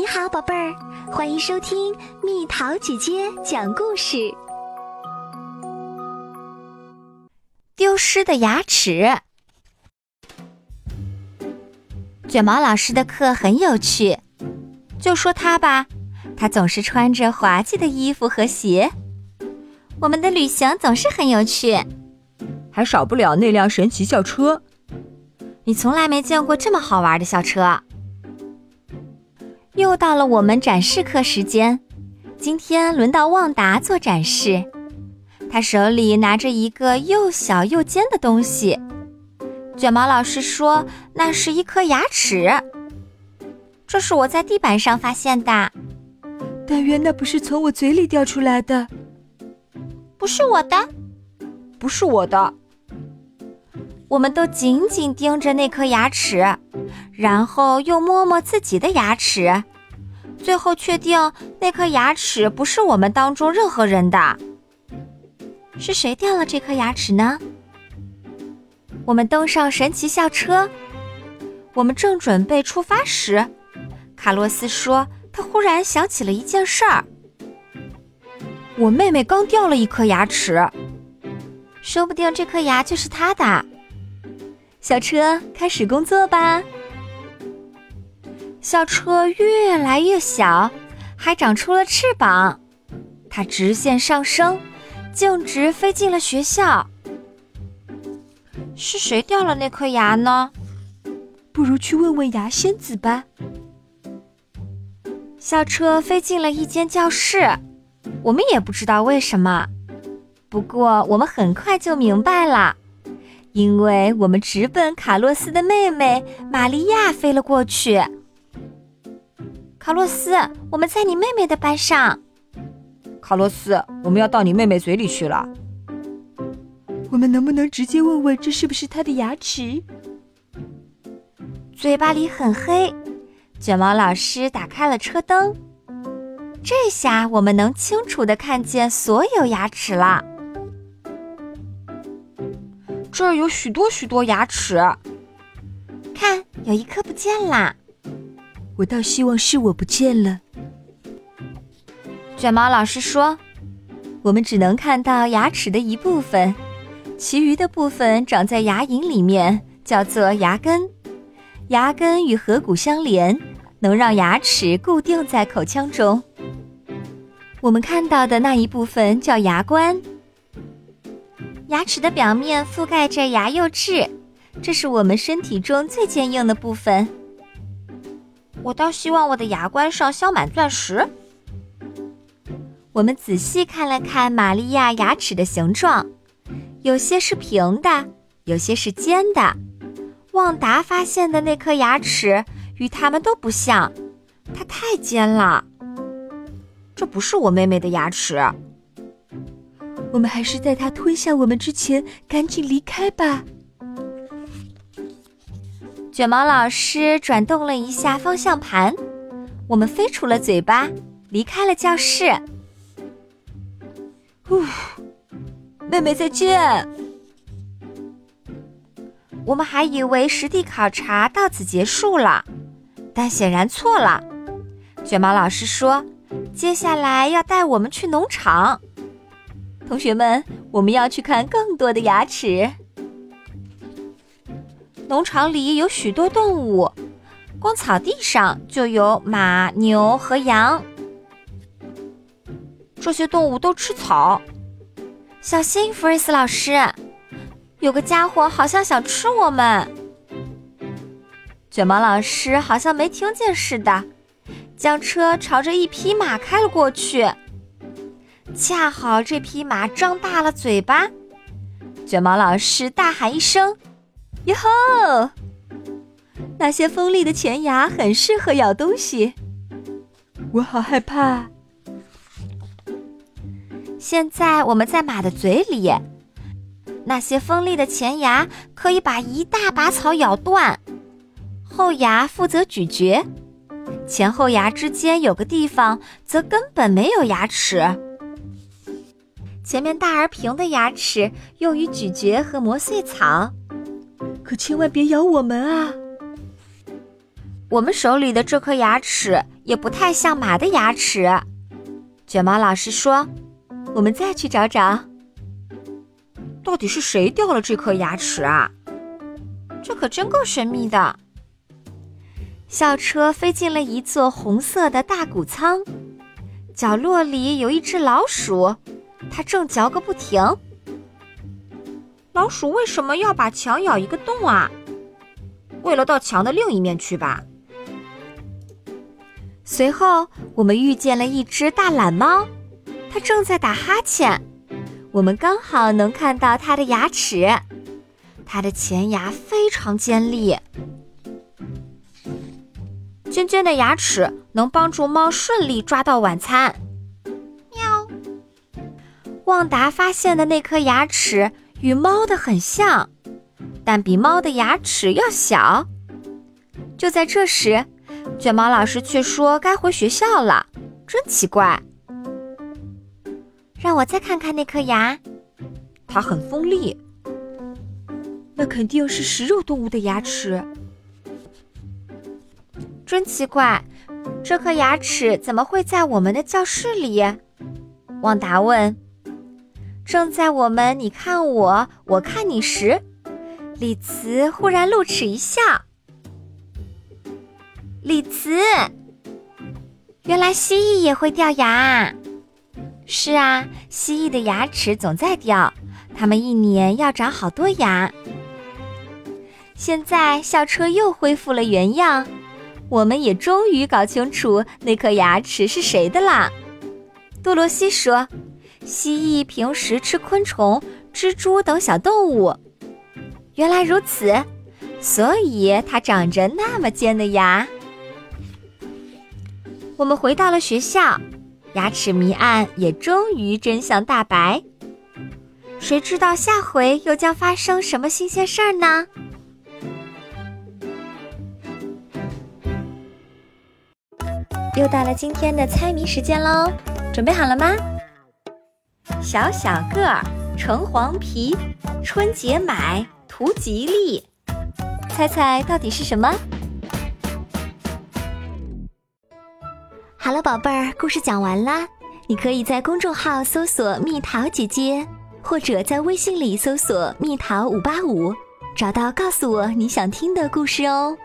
你好，宝贝儿，欢迎收听蜜桃姐姐讲故事。丢失的牙齿。卷毛老师的课很有趣，就说他吧，他总是穿着滑稽的衣服和鞋。我们的旅行总是很有趣，还少不了那辆神奇校车。你从来没见过这么好玩的校车。又到了我们展示课时间，今天轮到旺达做展示。他手里拿着一个又小又尖的东西，卷毛老师说那是一颗牙齿。这是我在地板上发现的。但愿那不是从我嘴里掉出来的。不是我的，不是我的。我们都紧紧盯着那颗牙齿，然后又摸摸自己的牙齿，最后确定那颗牙齿不是我们当中任何人的。是谁掉了这颗牙齿呢？我们登上神奇校车，我们正准备出发时，卡洛斯说他忽然想起了一件事儿：我妹妹刚掉了一颗牙齿，说不定这颗牙就是她的。校车开始工作吧。校车越来越小，还长出了翅膀，它直线上升，径直飞进了学校。是谁掉了那颗牙呢？不如去问问牙仙子吧。校车飞进了一间教室，我们也不知道为什么，不过我们很快就明白了。因为我们直奔卡洛斯的妹妹玛利亚飞了过去。卡洛斯，我们在你妹妹的班上。卡洛斯，我们要到你妹妹嘴里去了。我们能不能直接问问这是不是她的牙齿？嘴巴里很黑，卷毛老师打开了车灯，这下我们能清楚的看见所有牙齿了。这儿有许多许多牙齿，看，有一颗不见啦。我倒希望是我不见了。卷毛老师说：“我们只能看到牙齿的一部分，其余的部分长在牙龈里面，叫做牙根。牙根与颌骨相连，能让牙齿固定在口腔中。我们看到的那一部分叫牙冠。”牙齿的表面覆盖着牙釉质，这是我们身体中最坚硬的部分。我倒希望我的牙冠上镶满钻石。我们仔细看了看玛利亚牙齿的形状，有些是平的，有些是尖的。旺达发现的那颗牙齿与它们都不像，它太尖了。这不是我妹妹的牙齿。我们还是在它吞下我们之前赶紧离开吧。卷毛老师转动了一下方向盘，我们飞出了嘴巴，离开了教室。呼，妹妹再见。我们还以为实地考察到此结束了，但显然错了。卷毛老师说，接下来要带我们去农场。同学们，我们要去看更多的牙齿。农场里有许多动物，光草地上就有马、牛和羊。这些动物都吃草。小心，弗瑞斯老师，有个家伙好像想吃我们。卷毛老师好像没听见似的，将车朝着一匹马开了过去。恰好这匹马张大了嘴巴，卷毛老师大喊一声：“哟吼！”那些锋利的前牙很适合咬东西。我好害怕。现在我们在马的嘴里，那些锋利的前牙可以把一大把草咬断，后牙负责咀嚼，前后牙之间有个地方则根本没有牙齿。前面大而平的牙齿用于咀嚼和磨碎草，可千万别咬我们啊！我们手里的这颗牙齿也不太像马的牙齿。卷毛老师说：“我们再去找找，到底是谁掉了这颗牙齿啊？这可真够神秘的。”校车飞进了一座红色的大谷仓，角落里有一只老鼠，它正嚼个不停。老鼠为什么要把墙咬一个洞啊？为了到墙的另一面去吧。随后，我们遇见了一只大懒猫，它正在打哈欠，我们刚好能看到它的牙齿，它的前牙非常尖利。尖尖的牙齿能帮助猫顺利抓到晚餐。喵！旺达发现的那颗牙齿与猫的很像，但比猫的牙齿要小。就在这时，卷毛老师却说该回学校了，真奇怪。让我再看看那颗牙，它很锋利。那肯定是食肉动物的牙齿。真奇怪，这颗牙齿怎么会在我们的教室里？旺达问。正在我们你看我，我看你时，李慈忽然露齿一笑。李慈，原来蜥蜴也会掉牙。是啊，蜥蜴的牙齿总在掉，它们一年要长好多牙。现在校车又恢复了原样。我们也终于搞清楚那颗牙齿是谁的啦。多罗西说：“蜥蜴平时吃昆虫、蜘蛛等小动物。原来如此，所以它长着那么尖的牙。”我们回到了学校，牙齿谜案也终于真相大白。谁知道下回又将发生什么新鲜事儿呢？又到了今天的猜谜时间喽，准备好了吗？小小个儿，橙黄皮，春节买图吉利，猜猜到底是什么？好了，宝贝儿，故事讲完啦。你可以在公众号搜索“蜜桃姐姐”，或者在微信里搜索“蜜桃五八五”，找到告诉我你想听的故事哦。